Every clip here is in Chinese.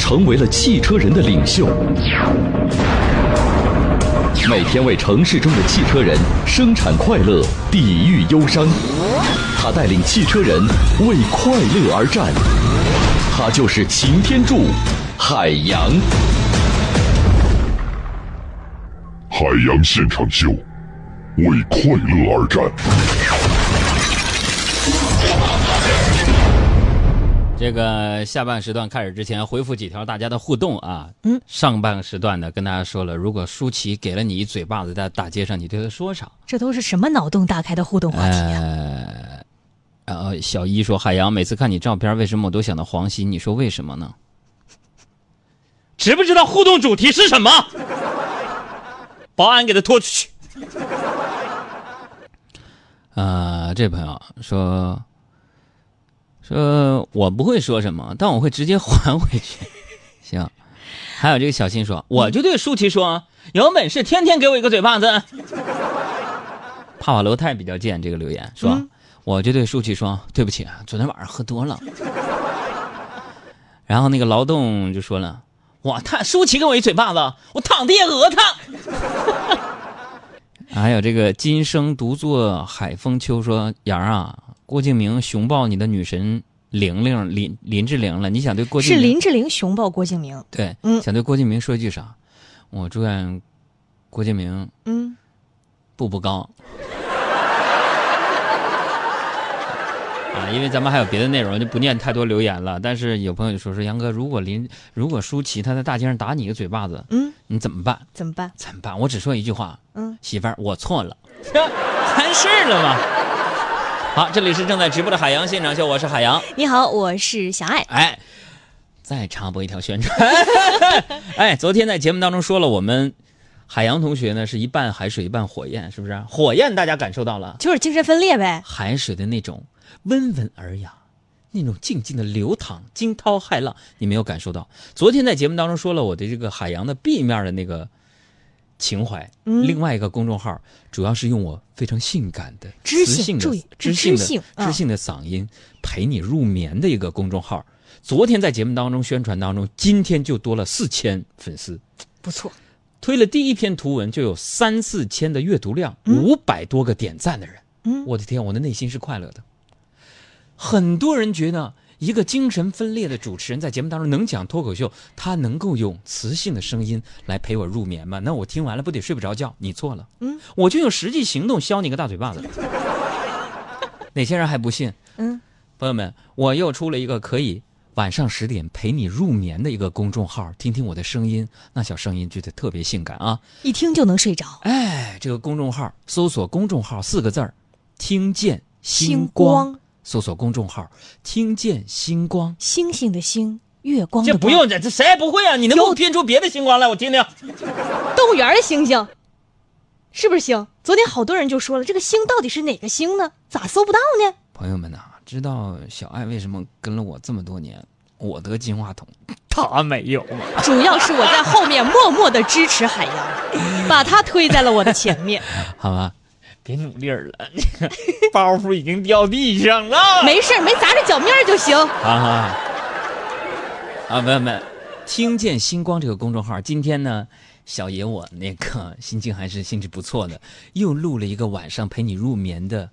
成为了汽车人的领袖。每天为城市中的汽车人生产快乐，抵御忧伤。他带领汽车人为快乐而战。他就是擎天柱，海洋。海洋现场秀，为快乐而战。这个下半时段开始之前，回复几条大家的互动啊。嗯，上半时段呢，跟大家说了，如果舒淇给了你一嘴巴子，在大街上，你对她说啥？这都是什么脑洞大开的互动话题啊？呃，然后小一说，海洋每次看你照片，为什么我都想到黄西？你说为什么呢？知不知道互动主题是什么？保安给他拖出去。啊，这朋友说说我不会说什么，但我会直接还回去。行，还有这个小新说，我就对舒淇说，有本事天天给我一个嘴巴子。帕瓦罗泰比较贱，这个留言说，我就对舒淇说，对不起啊，昨天晚上喝多了。然后那个劳动就说了。我他舒淇给我一嘴巴子，我躺地下讹他。还有这个今生独坐海风秋说杨啊，郭敬明熊抱你的女神玲玲林林志玲了，你想对郭敬是林志玲熊抱郭敬明？对，嗯，想对郭敬明说一句啥？我祝愿郭敬明嗯步步高。啊，因为咱们还有别的内容，就不念太多留言了。但是有朋友就说说杨哥，如果林如果舒淇她在大街上打你一个嘴巴子，嗯，你怎么办？怎么办？怎么办？我只说一句话，嗯，媳妇儿，我错了，完事儿了吗？好，这里是正在直播的海洋现场秀，我是海洋。你好，我是小爱。哎，再插播一条宣传。哎，昨天在节目当中说了，我们海洋同学呢是一半海水一半火焰，是不是？火焰大家感受到了，就是精神分裂呗。海水的那种。温文尔雅，那种静静的流淌，惊涛骇浪，你没有感受到。昨天在节目当中说了我的这个海洋的 B 面的那个情怀，另外一个公众号主要是用我非常性感的、知性的、知性的、知性的嗓音陪你入眠的一个公众号。昨天在节目当中宣传当中，今天就多了四千粉丝，不错。推了第一篇图文就有三四千的阅读量，五百多个点赞的人。嗯，我的天，我的内心是快乐的。很多人觉得一个精神分裂的主持人在节目当中能讲脱口秀，他能够用磁性的声音来陪我入眠吗？那我听完了不得睡不着觉？你错了，嗯，我就用实际行动削你个大嘴巴子。哪些人还不信？嗯，朋友们，我又出了一个可以晚上十点陪你入眠的一个公众号，听听我的声音，那小声音觉得特别性感啊，一听就能睡着。哎，这个公众号搜索公众号四个字儿，听见星光。搜索公众号“听见星光”，星星的星，月光这不用这这谁也不会啊！你能给我编出别的星光来，我听听。动物园的星星，是不是星？昨天好多人就说了，这个星到底是哪个星呢？咋搜不到呢？朋友们呐，知道小爱为什么跟了我这么多年，我得金话筒，他没有吗？主要是我在后面默默的支持海洋，把他推在了我的前面。好吧。别努力了，包袱已经掉地上了。没事没砸着脚面就行。啊啊，朋友们，听见星光这个公众号，今天呢，小爷我那个心情还是心情不错的，又录了一个晚上陪你入眠的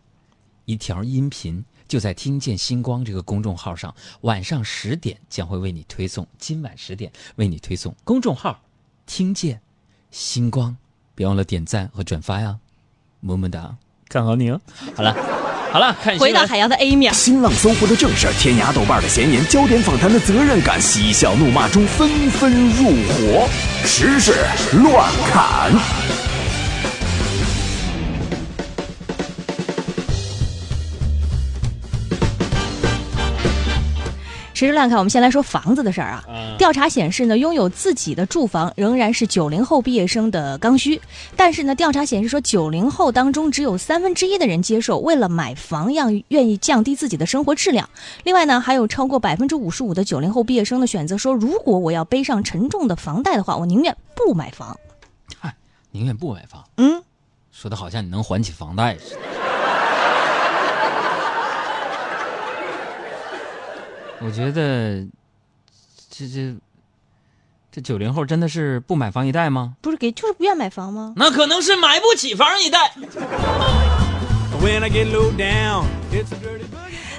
一条音频，就在听见星光这个公众号上，晚上十点将会为你推送。今晚十点为你推送公众号，听见星光，别忘了点赞和转发呀。么么哒，看好你哦。好了，好了，看回到海洋的 A 面。新浪搜狐的正事，天涯豆瓣的闲言，焦点访谈的责任感，嬉笑怒骂中纷纷入伙，时事乱侃。时事乱看，我们先来说房子的事儿啊。调查显示呢，拥有自己的住房仍然是九零后毕业生的刚需。但是呢，调查显示说，九零后当中只有三分之一的人接受为了买房要愿意降低自己的生活质量。另外呢，还有超过百分之五十五的九零后毕业生的选择说，如果我要背上沉重的房贷的话，我宁愿不买房。嗨，宁愿不买房。嗯，说的好像你能还起房贷似的。我觉得，这这这九零后真的是不买房一代吗？不是给，就是不愿买房吗？那可能是买不起房一代。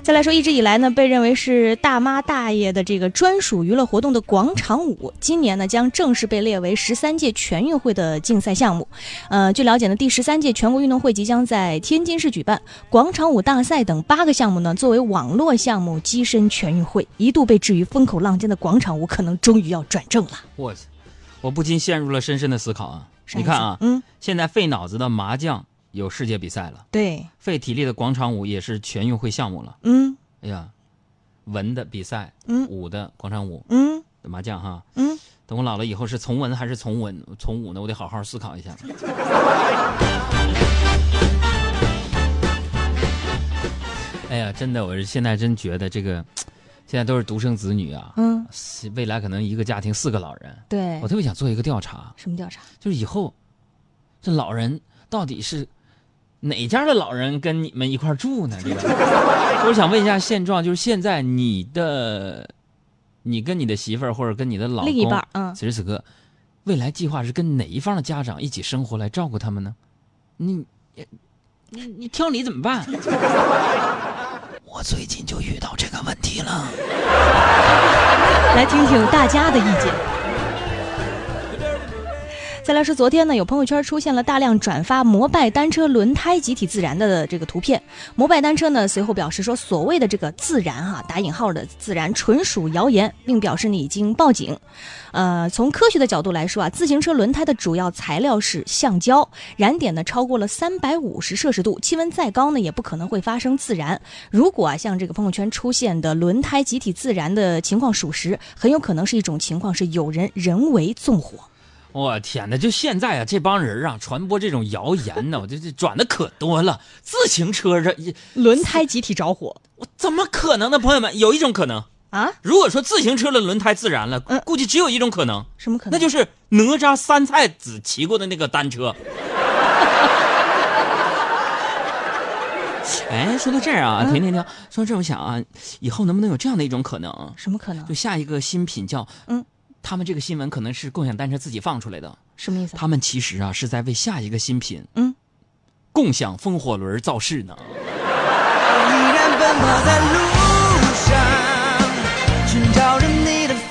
再来说，一直以来呢，被认为是大妈大爷的这个专属娱乐活动的广场舞，今年呢将正式被列为十三届全运会的竞赛项目。呃，据了解呢，第十三届全国运动会即将在天津市举办，广场舞大赛等八个项目呢作为网络项目跻身全运会。一度被置于风口浪尖的广场舞，可能终于要转正了。我，我不禁陷入了深深的思考啊！你看啊，嗯，现在费脑子的麻将。有世界比赛了，对，费体力的广场舞也是全运会项目了。嗯，哎呀，文的比赛，嗯，武的广场舞，嗯，麻将哈，嗯，等我老了以后是从文还是从文从武呢？我得好好思考一下。哎呀，真的，我是现在真觉得这个，现在都是独生子女啊，嗯，未来可能一个家庭四个老人，对我特别想做一个调查，什么调查？就是以后这老人到底是。哪家的老人跟你们一块住呢？这个，我想问一下现状，就是现在你的，你跟你的媳妇儿或者跟你的老公，另一半，嗯，此时此刻，未来计划是跟哪一方的家长一起生活来照顾他们呢？你，你你挑你怎么办？我最近就遇到这个问题了，来听听大家的意见。再来说，昨天呢，有朋友圈出现了大量转发摩拜单车轮胎集体自燃的这个图片。摩拜单车呢，随后表示说，所谓的这个自燃哈，打引号的自燃，纯属谣言，并表示呢已经报警。呃，从科学的角度来说啊，自行车轮胎的主要材料是橡胶，燃点呢超过了三百五十摄氏度，气温再高呢也不可能会发生自燃。如果啊像这个朋友圈出现的轮胎集体自燃的情况属实，很有可能是一种情况是有人人为纵火。我天哪！就现在啊，这帮人啊，传播这种谣言呢，我这这转的可多了。自行车这轮胎集体着火，我怎么可能呢？朋友们，有一种可能啊，如果说自行车的轮胎自燃了，估计只有一种可能，什么可能？那就是哪吒三太子骑过的那个单车。哎，说到这儿啊，停停停，说到这儿，我想啊，以后能不能有这样的一种可能？什么可能？就下一个新品叫嗯。他们这个新闻可能是共享单车自己放出来的，什么意思？他们其实啊是在为下一个新品，嗯，共享风火轮造势呢。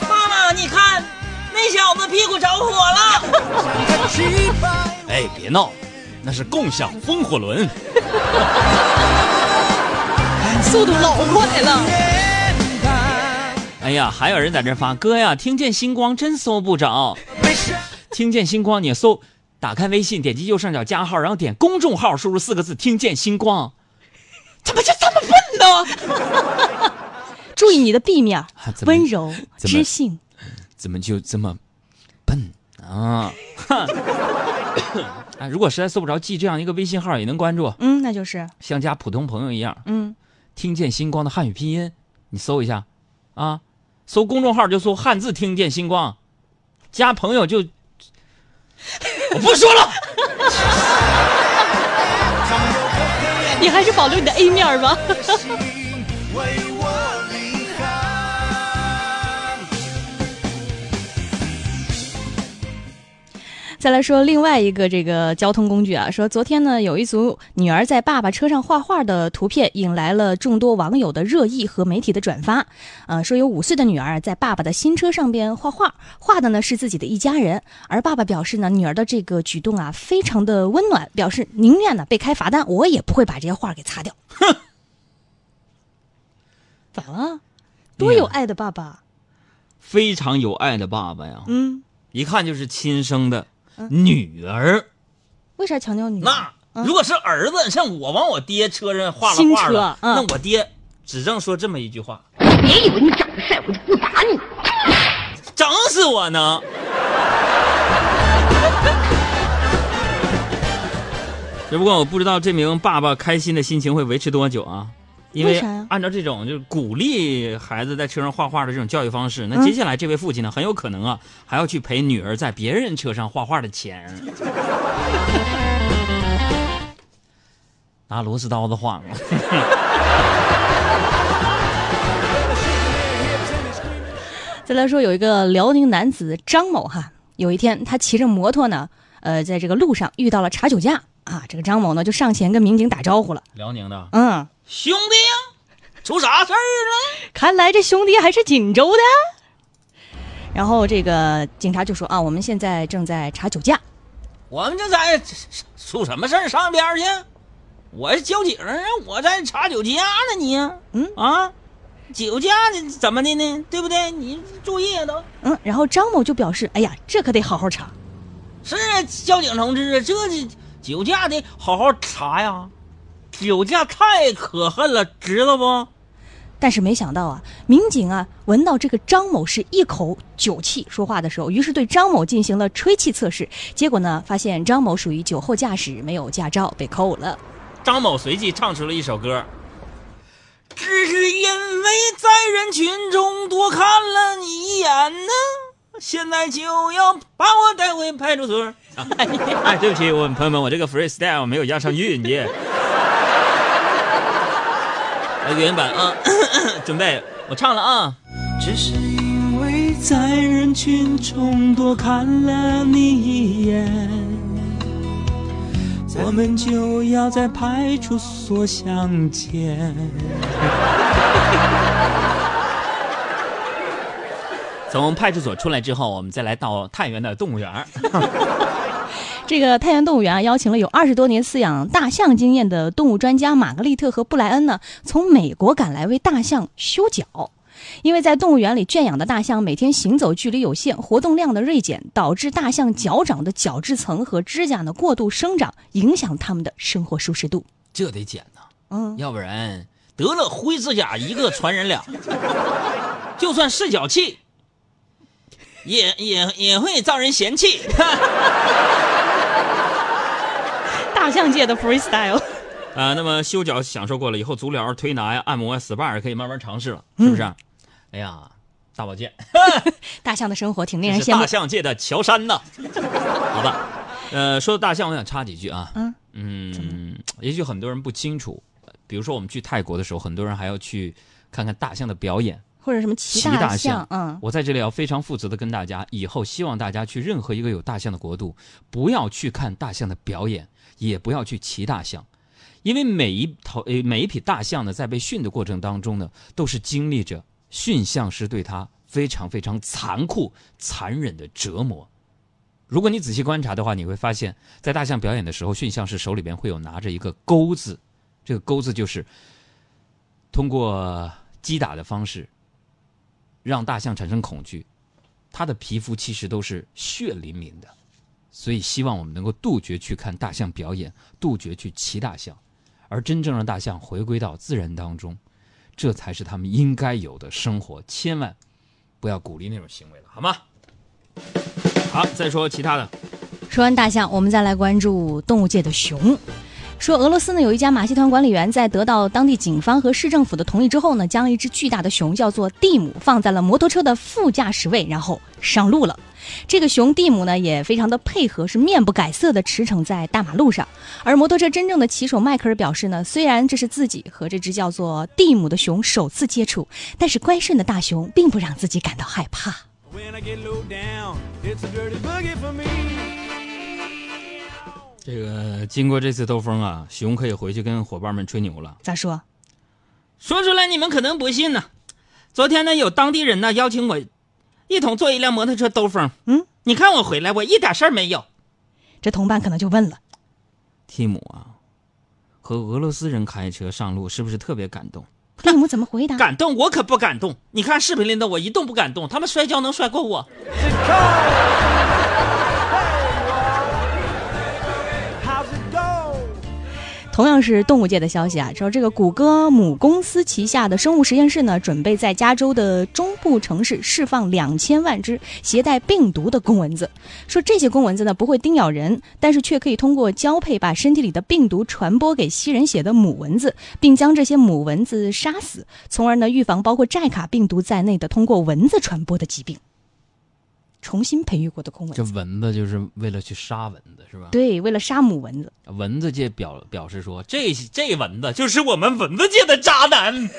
妈妈，你看，那小子屁股着火了。哎，别闹，那是共享风火轮，速度老快了。哎呀，还有人在这发哥呀！听见星光真搜不着，听见星光你搜，打开微信，点击右上角加号，然后点公众号，输入四个字“听见星光”。怎么就这么笨呢？注意你的 B 面，温柔知性。怎么就这么笨啊？啊，如果实在搜不着，记这样一个微信号也能关注。嗯，那就是像加普通朋友一样。嗯，听见星光的汉语拼音，你搜一下啊。搜公众号就搜汉字“听见星光”，加朋友就 我不说了。你还是保留你的 A 面吧。再来说另外一个这个交通工具啊，说昨天呢有一组女儿在爸爸车上画画的图片，引来了众多网友的热议和媒体的转发。呃，说有五岁的女儿在爸爸的新车上边画画，画的呢是自己的一家人，而爸爸表示呢，女儿的这个举动啊非常的温暖，表示宁愿呢被开罚单，我也不会把这些画给擦掉。哼，咋了？多有爱的爸爸，非常有爱的爸爸呀。嗯，一看就是亲生的。女儿，为啥强调女？那如果是儿子，像我往我爹车上画了画了，那我爹只正说这么一句话：别以为你长得帅，我就不打你。整死我呢！只不过我不知道这名爸爸开心的心情会维持多久啊？因为按照这种就是鼓励孩子在车上画画的这种教育方式，那嗯。接下来这位父亲呢，很有可能啊还要去赔女儿在别人车上画画的钱，拿螺丝刀子晃。啊！再来说，有一个辽宁男子张某哈，有一天他骑着摩托呢，呃，在这个路上遇到了查酒驾啊，这个张某呢就上前跟民警打招呼了，辽宁的嗯，兄弟呀，出啥事儿了？看来这兄弟还是锦州的。然后这个警察就说啊，我们现在正在查酒驾。我们这在出什么事儿？上边儿去！我是交警啊，我在查酒驾呢，你嗯啊，酒驾呢怎么的呢？对不对？你注意啊都。嗯，然后张某就表示，哎呀，这可得好好查。是啊，交警同志啊，这这酒驾得好好查呀，酒驾太可恨了，知道不？但是没想到啊，民警啊闻到这个张某是一口酒气说话的时候，于是对张某进行了吹气测试，结果呢，发现张某属于酒后驾驶，没有驾照，被扣了。张某随即唱出了一首歌。只是因为在人群中多看了你一眼呢，现在就要把我带回派出所。啊、哎，对不起，我朋友们，我这个 freestyle 没有押上韵你。来原版啊，准备，我唱了啊。只是因为在人群中多看了你一眼。我们就要在派出所相见。从派出所出来之后，我们再来到太原的动物园儿。这个太原动物园啊，邀请了有二十多年饲养大象经验的动物专家玛格丽特和布莱恩呢，从美国赶来为大象修脚。因为在动物园里圈养的大象每天行走距离有限，活动量的锐减，导致大象脚掌的角质层和指甲呢过度生长，影响它们的生活舒适度。这得剪呐，嗯，要不然得了灰指甲一个传染俩，就算是脚气，也也也会遭人嫌弃。大象界的 freestyle。啊，那么修脚享受过了以后，足疗、推拿呀、按摩呀、SPA 可以慢慢尝试了，是不是？哎呀，大保健，大象的生活挺令人羡慕大。象界的乔杉呐。好吧，呃，说到大象，我想插几句啊。嗯嗯，也许很多人不清楚，比如说我们去泰国的时候，很多人还要去看看大象的表演。或者什么骑骑大象，嗯，我在这里要非常负责的跟大家，以后希望大家去任何一个有大象的国度，不要去看大象的表演，也不要去骑大象，因为每一头呃每一匹大象呢，在被训的过程当中呢，都是经历着驯象师对它非常非常残酷、残忍的折磨。如果你仔细观察的话，你会发现在大象表演的时候，驯象师手里边会有拿着一个钩子，这个钩子就是通过击打的方式。让大象产生恐惧，它的皮肤其实都是血淋淋的，所以希望我们能够杜绝去看大象表演，杜绝去骑大象，而真正让大象回归到自然当中，这才是他们应该有的生活，千万不要鼓励那种行为了，好吗？好，再说其他的，说完大象，我们再来关注动物界的熊。说俄罗斯呢有一家马戏团管理员在得到当地警方和市政府的同意之后呢，将一只巨大的熊叫做蒂姆放在了摩托车的副驾驶位，然后上路了。这个熊蒂姆呢也非常的配合，是面不改色的驰骋在大马路上。而摩托车真正的骑手迈克尔表示呢，虽然这是自己和这只叫做蒂姆的熊首次接触，但是乖顺的大熊并不让自己感到害怕。When I get low down, it's a dirty. 这个经过这次兜风啊，熊可以回去跟伙伴们吹牛了。咋说？说出来你们可能不信呢。昨天呢，有当地人呢邀请我一同坐一辆摩托车兜风。嗯，你看我回来，我一点事儿没有。这同伴可能就问了。蒂姆啊，和俄罗斯人开车上路是不是特别感动？蒂姆怎么回答？感动我可不感动。你看视频里的我一动不敢动，他们摔跤能摔过我。同样是动物界的消息啊，说这个谷歌母公司旗下的生物实验室呢，准备在加州的中部城市释放两千万只携带病毒的公蚊子。说这些公蚊子呢不会叮咬人，但是却可以通过交配把身体里的病毒传播给吸人血的母蚊子，并将这些母蚊子杀死，从而呢预防包括寨卡病毒在内的通过蚊子传播的疾病。重新培育过的公蚊这，蚊子就是为了去杀蚊子，是吧？对，为了杀母蚊子。蚊子界表表示说，这这蚊子就是我们蚊子界的渣男。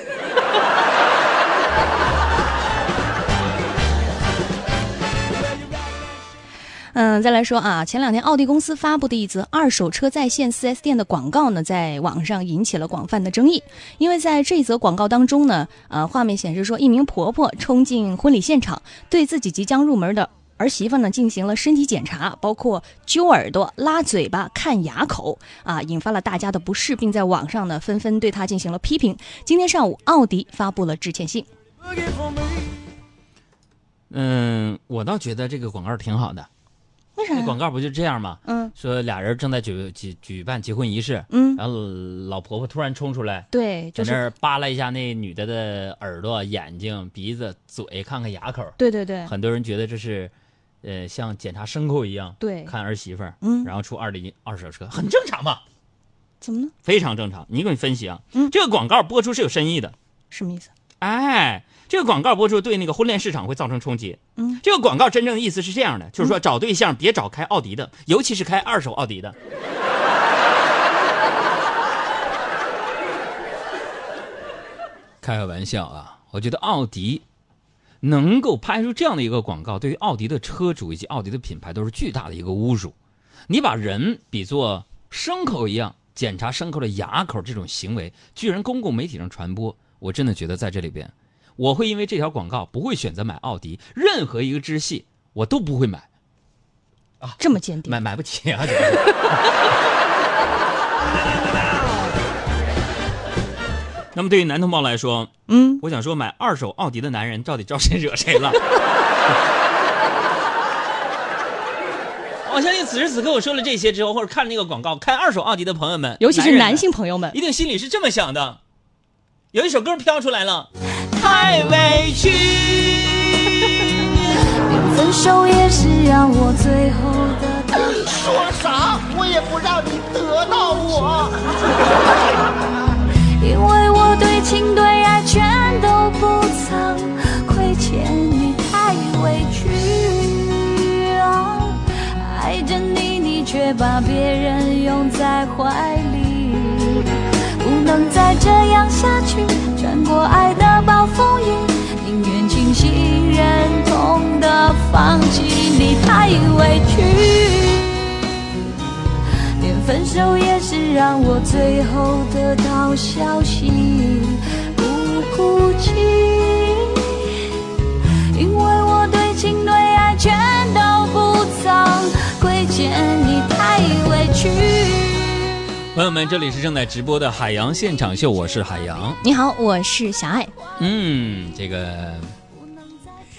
嗯，再来说啊，前两天奥迪公司发布的一则二手车在线 4S 店的广告呢，在网上引起了广泛的争议。因为在这则广告当中呢，呃，画面显示说，一名婆婆冲进婚礼现场，对自己即将入门的儿媳妇呢进行了身体检查，包括揪耳朵、拉嘴巴、看牙口啊，引发了大家的不适，并在网上呢纷纷对她进行了批评。今天上午，奥迪发布了致歉信。嗯，我倒觉得这个广告挺好的。为啥呀？那广告不就这样吗？嗯说俩人正在举举举办结婚仪式，嗯，然后老婆婆突然冲出来，对，就是在那儿扒拉一下那女的的耳朵、眼睛、鼻子、嘴，看看牙口。对对对很多人觉得这是，呃，像检查牲口一样，对，看儿媳妇儿，嗯，然后出二零二手车，很正常嘛，怎么呢？非常正常。你给你分析啊，嗯这个广告播出是有深意的，什么意思？哎，这个广告播出对那个婚恋市场会造成冲击。嗯，这个广告真正的意思是这样的，就是说找对象别找开奥迪的，尤其是开二手奥迪的。开个玩笑啊，我觉得奥迪能够拍出这样的一个广告，对于奥迪的车主以及奥迪的品牌都是巨大的一个侮辱。你把人比作牲口一样检查牲口的牙口，这种行为居然公共媒体上传播，我真的觉得在这里边，我会因为这条广告不会选择买奥迪，任何一个支系我都不会买，啊这么坚定？买买不起啊！那么对于男同胞来说，嗯，我想说，买二手奥迪的男人到底招谁惹谁了？我相信此时此刻我说了这些之后，或者看了那个广告，开二手奥迪的朋友们，尤其是男性朋友们，一定心里是这么想的。有一首歌飘出来了，太委屈。分手也是让我最后的说啥我也不让你得到我。因为我对情对爱全都不曾，亏欠你太委屈啊！爱着你，你却把别人拥在怀，能再这样下去，穿过爱的暴风雨，宁愿清醒忍痛的放弃，你太委屈。连分手也是让我最后得到消息，不哭泣，朋友们，这里是正在直播的海洋现场秀，我是海洋。你好，我是小爱。嗯，这个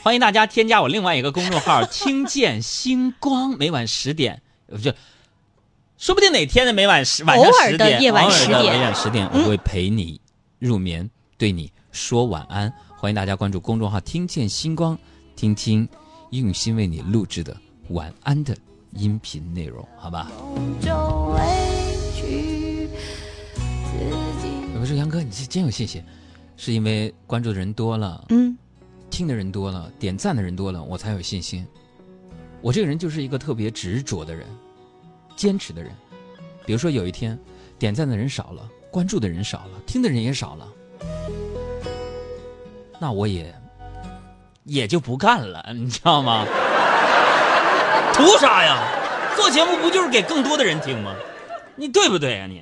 欢迎大家添加我另外一个公众号“听见星光”，每晚十点，呃不是，说不定哪天的每晚十晚上偶尔十点，的夜晚偶尔的10点每晚十点，我会陪你入眠，对你说晚安。欢迎大家关注公众号“听见星光”，听听用心为你录制的晚安的音频内容，好吧？我说杨哥，你这真有信心，是因为关注的人多了，嗯，听的人多了，点赞的人多了，我才有信心。我这个人就是一个特别执着的人，坚持的人。比如说有一天，点赞的人少了，关注的人少了，听的人也少了，那我也也就不干了，你知道吗？图啥呀？做节目不就是给更多的人听吗？你对不对呀、你？